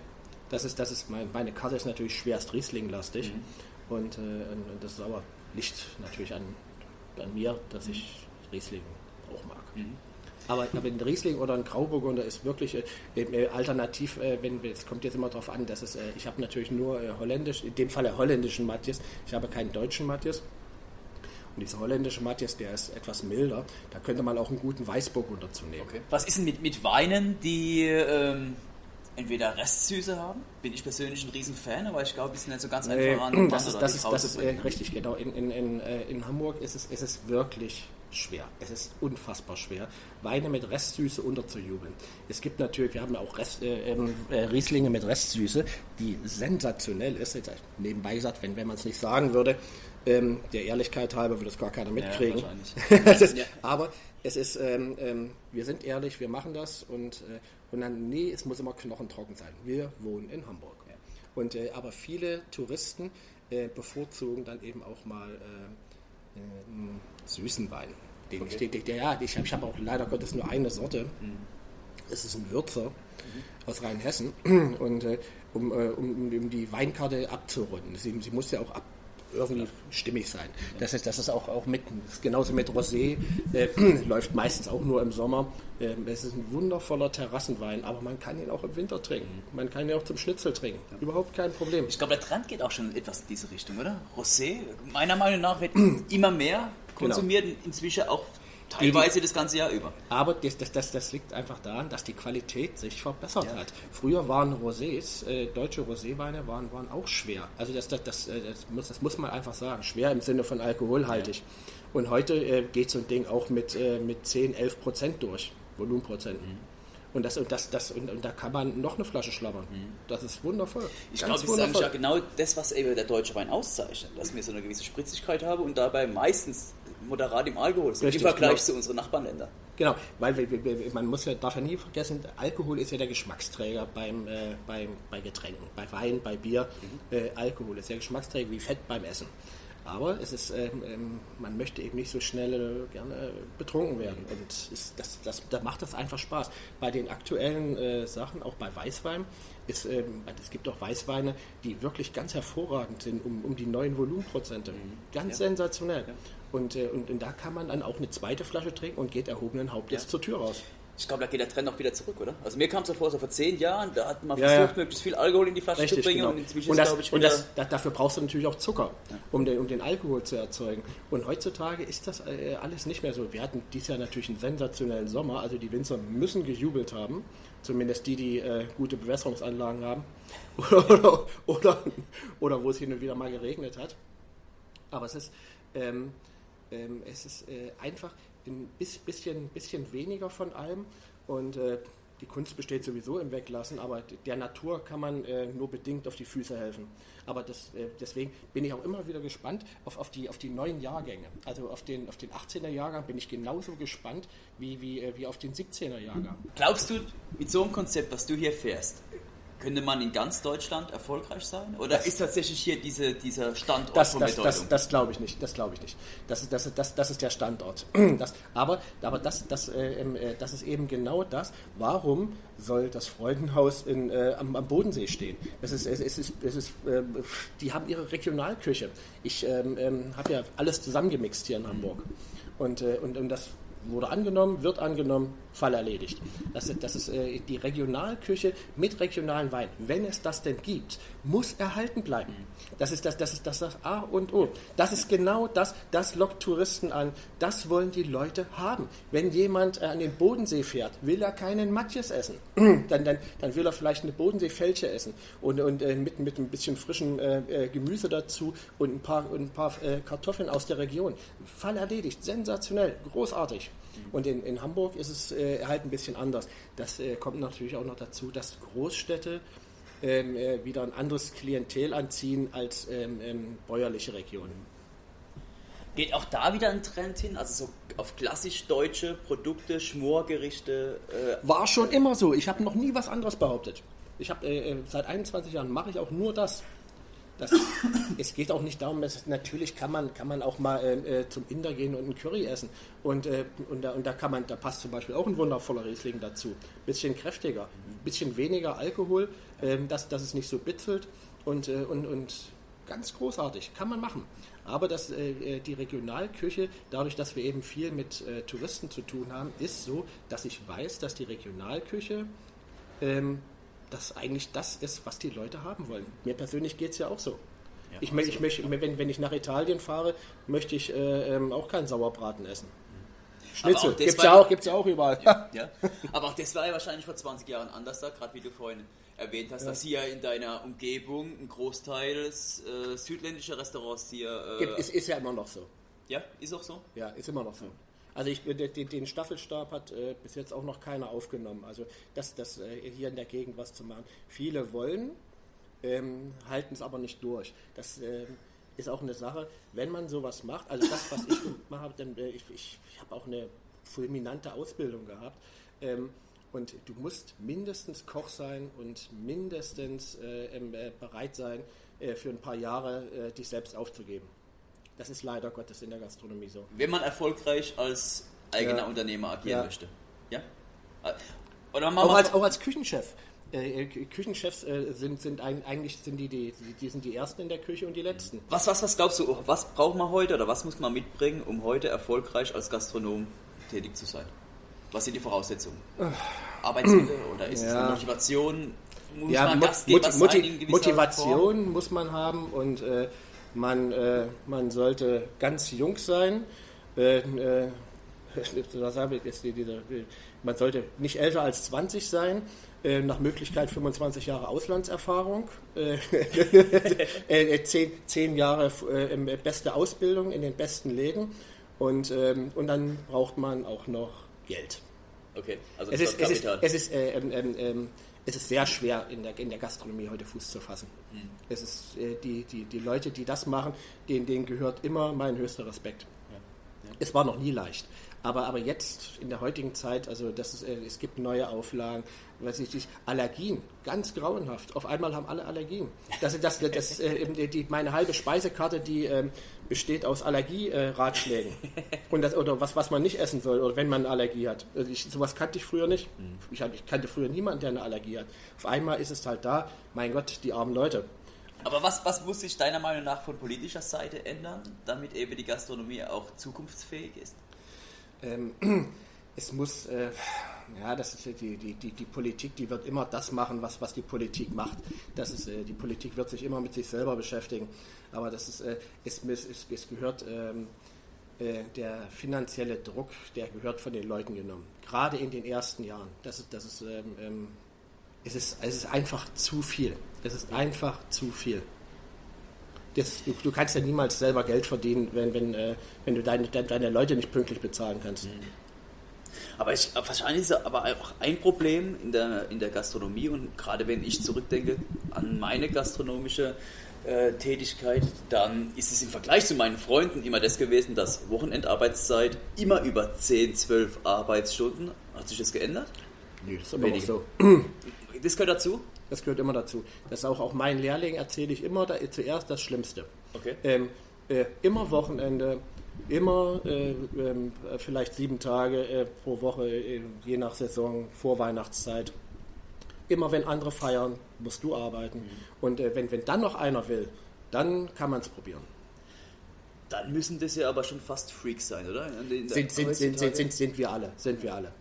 Das ist, das ist mein, meine Karte ist natürlich schwerst Riesling-lastig. Mhm. Und äh, das ist aber nicht natürlich an, an mir, dass ich Riesling auch mag. Mhm. Aber, aber ein Riesling oder ein Grauburgunder ist wirklich äh, äh, alternativ, äh, wenn es kommt jetzt immer darauf an, dass es, äh, ich habe natürlich nur äh, holländisch, in dem Fall holländischen Matthias, ich habe keinen deutschen Matthias. Und dieser holländische Matthias, der ist etwas milder. Da könnte man auch einen guten Weißburgunder zu nehmen. Okay. Was ist denn mit, mit Weinen, die ähm, entweder Restsüße haben? Bin ich persönlich ein Riesenfan, aber ich glaube, die sind nicht so ganz einfach an. Das ist, das ist, das ist äh, richtig, genau. In, in, in, in Hamburg ist es, ist es wirklich schwer. Es ist unfassbar schwer, Weine mit Restsüße unterzujubeln. Es gibt natürlich, wir haben auch Rest, äh, ähm, äh, Rieslinge mit Restsüße, die sensationell ist. Jetzt nebenbei gesagt, wenn, wenn man es nicht sagen würde, ähm, der Ehrlichkeit halber würde es gar keiner mitkriegen. Ja, ist, ja. Aber es ist, ähm, ähm, wir sind ehrlich, wir machen das und, äh, und dann, nee, es muss immer knochentrocken sein. Wir wohnen in Hamburg. Ja. Und, äh, aber viele Touristen äh, bevorzugen dann eben auch mal äh, süßen Wein. Den okay. ich, der, ja, ich habe ich hab auch leider Gottes nur eine Sorte. Mhm. Es ist ein Würzer mhm. aus Rheinhessen. Und äh, um, äh, um, um, die Weinkarte abzurunden. Sie, sie muss ja auch ab, irgendwie stimmig sein. Das ist, das ist auch, auch mit, genauso mit Rosé, äh, läuft meistens auch nur im Sommer. Äh, es ist ein wundervoller Terrassenwein, aber man kann ihn auch im Winter trinken. Man kann ihn auch zum Schnitzel trinken. Überhaupt kein Problem. Ich glaube, der Trend geht auch schon etwas in diese Richtung, oder? Rosé, meiner Meinung nach, wird immer mehr konsumiert, genau. inzwischen auch Teilweise das ganze Jahr über. Aber das, das, das, das liegt einfach daran, dass die Qualität sich verbessert ja. hat. Früher waren Rosés, äh, deutsche Roséweine waren, waren auch schwer. Also das, das, das, äh, das, muss, das muss man einfach sagen. Schwer im Sinne von alkoholhaltig. Ja. Und heute äh, geht so ein Ding auch mit, äh, mit 10, 11 Prozent durch, Volumenprozenten. Mhm. Und, das, und, das, das, und, und, da kann man noch eine Flasche schlabbern. Mhm. Das ist wundervoll. Ich glaube, das ist eigentlich ja genau das, was eben der deutsche Wein auszeichnet. Dass wir so eine gewisse Spritzigkeit haben und dabei meistens moderat im Alkohol sind, Richtig, im Vergleich genau. zu unseren Nachbarländern. Genau, weil man muss ja, darf ja nie vergessen, Alkohol ist ja der Geschmacksträger beim, äh, beim, bei Getränken, bei Wein, bei Bier. Mhm. Äh, Alkohol ist ja Geschmacksträger wie Fett beim Essen. Aber es ist, ähm, ähm, man möchte eben nicht so schnell äh, gerne betrunken werden. Und ist, das, das, da macht das einfach Spaß. Bei den aktuellen äh, Sachen, auch bei Weißwein, ist, ähm, es gibt auch Weißweine, die wirklich ganz hervorragend sind, um, um die neuen Volumenprozente. Mhm. Ganz ja. sensationell. Ja. Und, äh, und, und, da kann man dann auch eine zweite Flasche trinken und geht erhobenen Hauptes ja. zur Tür raus. Ich glaube, da geht der Trend auch wieder zurück, oder? Also mir kam es ja vor, so vor zehn Jahren, da hat man ja, versucht, ja. möglichst viel Alkohol in die Flasche Richtig, zu bringen genau. und inzwischen und das, glaube ich, Und das, das, dafür brauchst du natürlich auch Zucker, ja. um, den, um den Alkohol zu erzeugen. Und heutzutage ist das äh, alles nicht mehr so. Wir hatten dieses Jahr natürlich einen sensationellen Sommer, also die Winzer müssen gejubelt haben, zumindest die, die äh, gute Bewässerungsanlagen haben oder, oder, oder, wo es hin und wieder mal geregnet hat. Aber es ist... Ähm, ähm, es ist äh, einfach ein bisschen, bisschen weniger von allem und äh, die Kunst besteht sowieso im Weglassen, aber der Natur kann man äh, nur bedingt auf die Füße helfen. Aber das, äh, deswegen bin ich auch immer wieder gespannt auf, auf, die, auf die neuen Jahrgänge. Also auf den, auf den 18er Jahrgang bin ich genauso gespannt wie, wie, äh, wie auf den 17er Jahrgang. Glaubst du, mit so einem Konzept, was du hier fährst, Könnte man in ganz Deutschland erfolgreich sein? Oder das ist tatsächlich hier diese, dieser Standort das, von das, Das, das glaube ich nicht. Das glaube ich nicht. Das, das, das, das ist der Standort. Das, aber aber das, das, äh, äh, das ist eben genau das. Warum soll das Freudenhaus in, äh, am, am, Bodensee stehen? Es ist, es ist, es ist, äh, die haben ihre Regionalküche. Ich ähm, ähm, habe ja alles zusammengemixt hier in Hamburg. Und, äh, und, und das wurde angenommen, wird angenommen, Fall erledigt. Das, ist, das ist äh, die Regionalküche mit regionalen Wein. Wenn es das denn gibt, muss erhalten bleiben. Das ist das, das ist das, das A und O. Das ist genau das, das lockt Touristen an. Das wollen die Leute haben. Wenn jemand äh, an den Bodensee fährt, will er keinen Matjes essen. dann, dann, dann will er vielleicht eine Bodenseefälsche essen und, und äh, mit, mit ein bisschen frischem Gemüse dazu und ein paar, ein paar Kartoffeln aus der Region. Fall erledigt. Sensationell. Großartig. Und in, in Hamburg ist es äh, halt ein bisschen anders. Das äh, kommt natürlich auch noch dazu, dass Großstädte ähm, äh, wieder ein anderes Klientel anziehen als ähm, ähm, bäuerliche Regionen. Geht auch da wieder ein Trend hin? Also so auf klassisch deutsche Produkte, Schmorgerichte? Äh War schon immer so. Ich habe noch nie was anderes behauptet. Ich habe äh, äh, seit 21 Jahren mache ich auch nur das. Das, es geht auch nicht darum, dass natürlich kann man, kann man auch mal äh, äh, zum Inder gehen und einen Curry essen. Und, äh, und, da, und da kann man, da passt zum Beispiel auch ein wundervoller Riesling dazu. Bisschen kräftiger, bisschen weniger Alkohol, äh, dass, dass es nicht so bitzelt und, äh, und, und ganz großartig, kann man machen. Aber das, äh, die Regionalküche, dadurch, dass wir eben viel mit Touristen zu tun haben, ist so, dass ich weiß, dass die Regionalküche ähm, das eigentlich das ist, was die Leute haben wollen. Mir persönlich geht es ja auch so. Ja, ich, ich möchte, wenn, wenn ich nach Italien fahre, möchte ich äh, ähm, auch keinen Sauerbraten essen. Mhm. Schnitzel gibt es ja, auch, ja auch überall. Ja, ja. Aber auch das war ja wahrscheinlich vor 20 Jahren anders da, gerade wie du vorhin erwähnt hast, dass hier in deiner Umgebung ein Großteil äh, südländischer Restaurants hier... Äh, ist, ist ja immer noch so. Ja, ist auch so? Ja, ist immer noch so. Also ich, den, den Staffelstab hat äh, bis jetzt auch noch keiner aufgenommen. Also das, das äh, hier in der Gegend was zu machen. Viele wollen, ähm, halten es aber nicht durch. Das äh, ist auch eine Sache, wenn man sowas macht. Also das, was ich mache, dann, äh, ich, ich, ich habe auch eine fulminante Ausbildung gehabt. Ähm, und du musst mindestens Koch sein und mindestens äh, äh, bereit sein, für ein paar Jahre dich selbst aufzugeben. Das ist leider Gottes in der Gastronomie so. Wenn man erfolgreich als eigener ja. Unternehmer agieren ja. möchte. Ja? Oder auch, als, auch als Küchenchef. Äh, Küchenchefs äh, sind, sind ein, eigentlich sind die, die, die sind die ersten in der Küche und die letzten. Was, was, was glaubst du, was braucht man heute oder was muss man mitbringen, um heute erfolgreich als Gastronom tätig zu sein? Was sind die Voraussetzungen? Äh. Arbeitsmittel oder ist ja. es eine Motivation? Muss ja, man Gastgeber Motiv Motivation muss man haben und äh, man, äh, man sollte ganz jung sein. Äh, äh, man sollte nicht älter als 20 sein, äh, nach Möglichkeit 25 Jahre Auslandserfahrung, äh, äh, zehn, zehn Jahre beste Ausbildung in den besten Läden und, ähm, und dann braucht man auch noch Geld. Okay, also es ist, es ist, es ist ähm, ähm, ähm es ist sehr schwer in der, in der Gastronomie heute Fuß zu fassen. Mhm. Es ist, äh, die, die, die Leute, die das machen, denen, denen gehört immer mein höchster Respekt. Ja. Ja. Es war noch nie leicht. Aber, aber jetzt in der heutigen Zeit, also das ist, äh, es gibt neue Auflagen, weiß ich nicht, Allergien, ganz grauenhaft. Auf einmal haben alle Allergien. Das, das, das, das äh, die, meine halbe Speisekarte, die ähm, besteht aus Allergie-Ratschlägen. Und das, oder was, was man nicht essen soll, oder wenn man eine Allergie hat. Also ich, sowas kannte ich früher nicht. Mhm. Ich, ich kannte früher niemanden, der eine Allergie hat. Auf einmal ist es halt da, mein Gott, die armen Leute. Aber was, was muss sich deiner Meinung nach von politischer Seite ändern, damit eben die Gastronomie auch zukunftsfähig ist? Ähm, es muss, äh, ja, das ist die, die, die, die Politik, die wird immer das machen, was, was die Politik macht. Das ist, äh, die Politik wird sich immer mit sich selber beschäftigen. Aber das ist, äh, es, es, es gehört, ähm, äh, der finanzielle Druck, der gehört von den Leuten genommen. Gerade in den ersten Jahren. Das ist, das ist, ähm, ähm es ist, es ist einfach zu viel. Es ist einfach zu viel. Das, du, du, kannst ja niemals selber Geld verdienen, wenn, wenn, äh, wenn du deine, deine Leute nicht pünktlich bezahlen kannst. Aber ich, wahrscheinlich ist aber auch ein Problem in der, in der Gastronomie und gerade wenn ich zurückdenke an meine gastronomische äh, Tätigkeit, dann ist es im Vergleich zu meinen Freunden immer das gewesen, dass Wochenendarbeitszeit immer über 10, 12 Arbeitsstunden. Hat sich das geändert? Nee, das ist aber auch so. Das gehört dazu? Das gehört immer dazu. Das ist auch, auch mein Lehrling, erzähle ich immer da, zuerst das Schlimmste. Okay. Ähm, äh, immer Wochenende, immer äh, ähm, vielleicht sieben Tage äh, pro Woche, äh, je nach Saison, Vorweihnachtszeit. Immer wenn andere feiern, musst du arbeiten. Mhm. Und äh, wenn, wenn dann noch einer will, dann kann man es probieren. Dann müssen das ja aber schon fast Freaks sein, oder? Sind, sind, sind, sind, sind, sind wir alle, sind wir alle.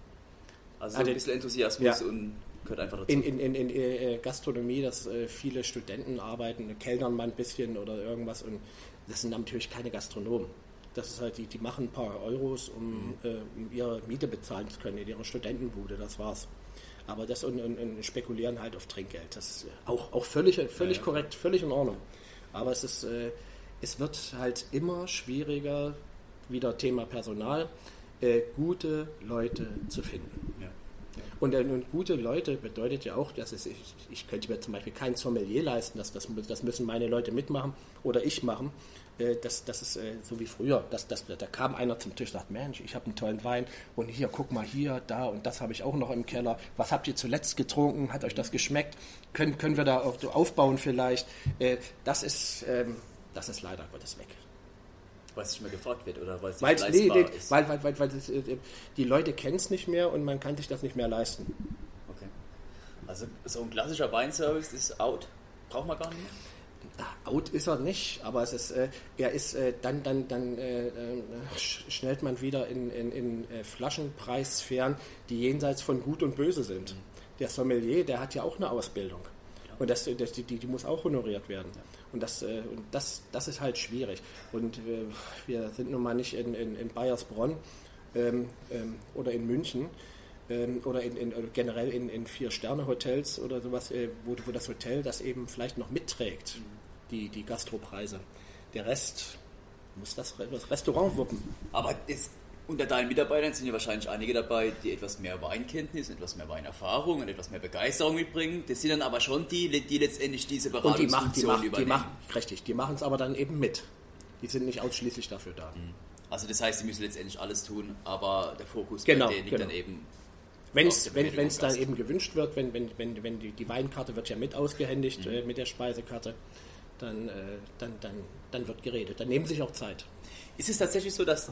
Also, also ein bisschen Enthusiasmus ja. und gehört einfach dazu. In, in, in, in äh, Gastronomie, dass äh, viele Studenten arbeiten, kellnern mal ein bisschen oder irgendwas und das sind natürlich keine Gastronomen. Das ist halt, die, die machen ein paar Euros, um, mhm. äh, um ihre Miete bezahlen zu können in ihrer Studentenbude, das war's. Aber das und, und, und spekulieren halt auf Trinkgeld. Das ist auch, auch völlig, völlig ja, ja. korrekt, völlig in Ordnung. Aber es ist, äh, es wird halt immer schwieriger, wieder Thema Personal, äh, gute Leute zu finden. Ja. Und, äh, und, gute Leute bedeutet ja auch, dass es, ich, ich könnte mir zum Beispiel kein Sommelier leisten, das, das, das müssen meine Leute mitmachen oder ich machen. Äh, das, das ist äh, so wie früher. Das, das, da kam einer zum Tisch und sagt, Mensch, ich habe einen tollen Wein und hier, guck mal hier, da und das habe ich auch noch im Keller. Was habt ihr zuletzt getrunken? Hat euch das geschmeckt? Können, können wir da aufbauen vielleicht? Das ist, ähm, das ist leider Gottes weg. Weil es nicht mehr gefragt wird oder weil es nicht nee, nee, ist? Weil, weil, weil, weil das, die Leute kennen es nicht mehr und man kann sich das nicht mehr leisten. Okay. Also so ein klassischer Weinservice ist out. Braucht man gar nicht mehr? Out ist er nicht, aber es ist, äh, er ist äh, dann, dann, dann äh, äh schnellt man wieder in, in, in äh, Flaschenpreissphären, die jenseits von Gut und Böse sind. Mhm. Der Sommelier, der hat ja auch eine Ausbildung. Ja. Und das, das, die, die muss auch honoriert werden. Ja. Und, das, äh, und das, das ist halt schwierig. Und wir sind nun mal nicht in, in, in Bayersbronn ähm, ähm, oder in München ähm, oder in, in, generell in, in Vier-Sterne-Hotels oder sowas, wo, wo das Hotel das eben vielleicht noch mitträgt. Die, die Gastropreise. Der Rest muss das, das Restaurant wuppen. Aber ist, unter deinen Mitarbeitern sind ja wahrscheinlich einige dabei, die etwas mehr Weinkenntnis, etwas mehr Weinerfahrung und etwas mehr Begeisterung mitbringen. Das sind dann aber schon die, die letztendlich diese Beratungsfunktion und die machen, die machen, die machen, richtig, die machen es aber dann eben mit. Die sind nicht ausschließlich dafür da. Mhm. Also das heißt, sie müssen letztendlich alles tun, aber der Fokus genau, bei denen liegt genau. dann eben wenn es dann eben gewünscht wird, wenn, wenn, wenn, wenn die, die Weinkarte wird ja mit ausgehändigt mhm. äh, mit der Speisekarte, dann, äh, dann, dann, dann wird geredet. Dann nehmen sich auch Zeit. Ist es tatsächlich so, dass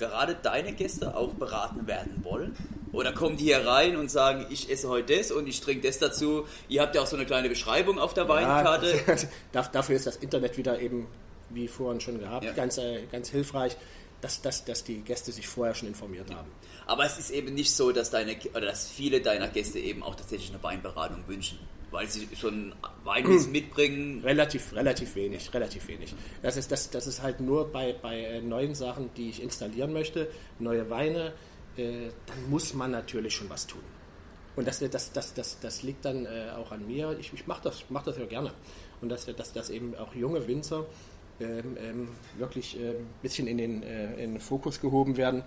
gerade deine Gäste auch beraten werden wollen? Oder kommen die hier rein und sagen, ich esse heute das und ich trinke das dazu? Ihr habt ja auch so eine kleine Beschreibung auf der Weinkarte. Ja, dafür ist das Internet wieder eben, wie vorhin schon gehabt, ja. ganz, äh, ganz hilfreich. Dass, dass, dass die Gäste sich vorher schon informiert haben. Aber es ist eben nicht so, dass, deine, oder dass viele deiner Gäste eben auch tatsächlich eine Weinberatung wünschen weil sie schon Weinwissen mitbringen? Relativ, relativ wenig, relativ wenig. Das ist, das, das ist halt nur bei, bei äh, neuen Sachen, die ich installieren möchte, neue Weine, äh, dann muss man natürlich schon was tun. Und das, das, das, das, das liegt dann äh, auch an mir. Ich, ich mache das, mach das ja gerne. Und dass, dass, dass eben auch junge Winzer ähm, ähm, wirklich ein ähm, bisschen in den, äh, in den Fokus gehoben werden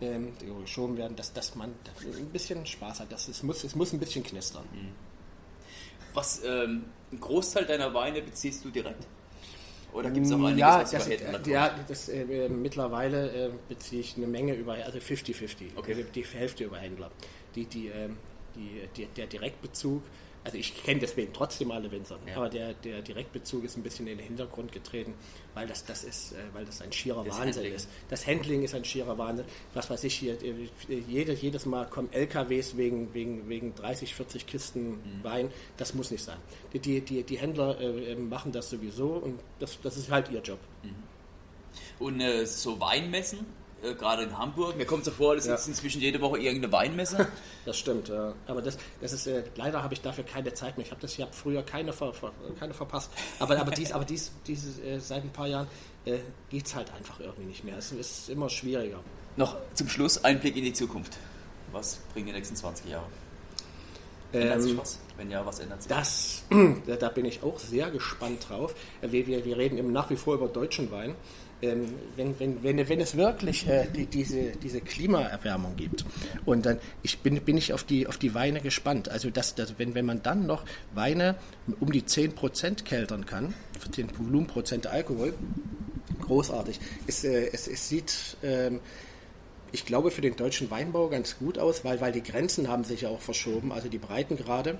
ähm, geschoben werden, dass, dass man ein bisschen Spaß hat. Das, es, muss, es muss ein bisschen knistern. Mhm. Was, ähm, ein Großteil deiner Weine beziehst du direkt? Oder gibt es auch einiges, ja, was das, über Händler Ja, das, äh, mittlerweile äh, beziehe ich eine Menge über, also 50-50. Okay. Die, die Hälfte über Händler. Die, die, äh, die, die, der Direktbezug also ich kenne deswegen trotzdem alle Winzer, ja. aber der, der Direktbezug ist ein bisschen in den Hintergrund getreten, weil das, das ist, äh, weil das ein schierer das Wahnsinn Handling. ist. Das Handling ist ein schierer Wahnsinn. Was weiß ich hier, äh, jedes, jedes Mal kommen LKWs wegen, wegen, wegen 30, 40 Kisten mhm. Wein. Das muss nicht sein. Die, die, die, die Händler äh, machen das sowieso und das, das ist halt ihr Job. Mhm. Und äh, so Weinmessen, äh, gerade in Hamburg. Mir kommt so vor, es ja. ist inzwischen jede Woche irgendeine Weinmesse. Das stimmt, ja. aber das, das ist, äh, leider habe ich dafür keine Zeit mehr. Ich habe das, ich früher keine, ver, keine verpasst, aber, aber dies, aber dies, diese, äh, seit ein paar Jahren äh, geht es halt einfach irgendwie nicht mehr. Es ist immer schwieriger. Noch zum Schluss ein Blick in die Zukunft. Was bringen die nächsten 20 Jahre? Ändert ähm, sich was? Wenn ja, was ändert sich? Das, da bin ich auch sehr gespannt drauf. Wir, wir, wir reden eben nach wie vor über deutschen Wein ähm, wenn, wenn, wenn, wenn es wirklich äh, die, diese, diese Klimaerwärmung gibt. Und dann ich bin, bin ich auf die, auf die Weine gespannt. Also dass, dass, wenn, wenn man dann noch Weine um die 10% keltern kann, für 10 Volumenprozent Alkohol, großartig. Es, äh, es, es sieht... Ähm, ich glaube, für den deutschen Weinbau ganz gut aus, weil, weil die Grenzen haben sich ja auch verschoben, also die Breitengrade.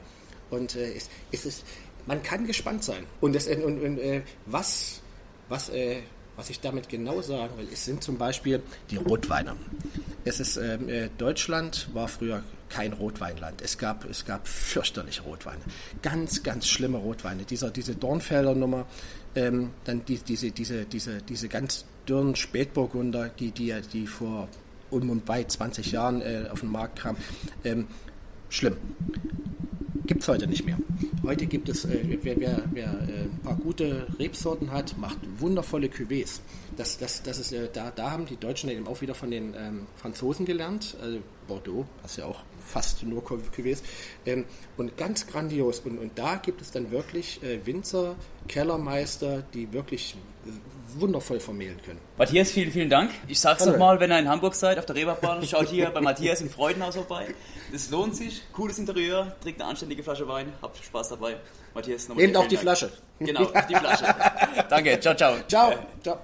Und äh, es, es ist, man kann gespannt sein. Und, das, und, und äh, was, was, äh, was ich damit genau sagen will, es sind zum Beispiel die Rotweine. Es ist, ähm, äh, Deutschland war früher kein Rotweinland. Es gab, es gab fürchterliche Rotweine. Ganz, ganz schlimme Rotweine. Dieser, diese Dornfelder Nummer, ähm, dann die, diese, diese, diese, diese ganz dürren Spätburgunder, die, die, die vor um und bei 20 Jahren äh, auf den Markt kamen. Ähm, schlimm. Gibt es heute nicht mehr. Heute gibt es, äh, wer, wer, wer äh, ein paar gute Rebsorten hat, macht wundervolle Cuvées. Das, das, das ist, äh, da, da haben die Deutschen eben auch wieder von den ähm, Franzosen gelernt. Also Bordeaux, was ja auch fast nur Cuvées. Ähm, und ganz grandios. Und, und da gibt es dann wirklich äh, Winzer, Kellermeister, die wirklich wundervoll vermählen können. Matthias, vielen, vielen Dank. Ich sag's nochmal, wenn ihr in Hamburg seid, auf der Reeperbahn, schaut hier bei Matthias im Freudenhaus vorbei. Das lohnt sich. Cooles Interieur, trinkt eine anständige Flasche Wein, habt Spaß dabei. Matthias, nochmal. Nehmt auch die Dank. Flasche. Genau, die Flasche. Danke, ciao, ciao. Ciao. ciao.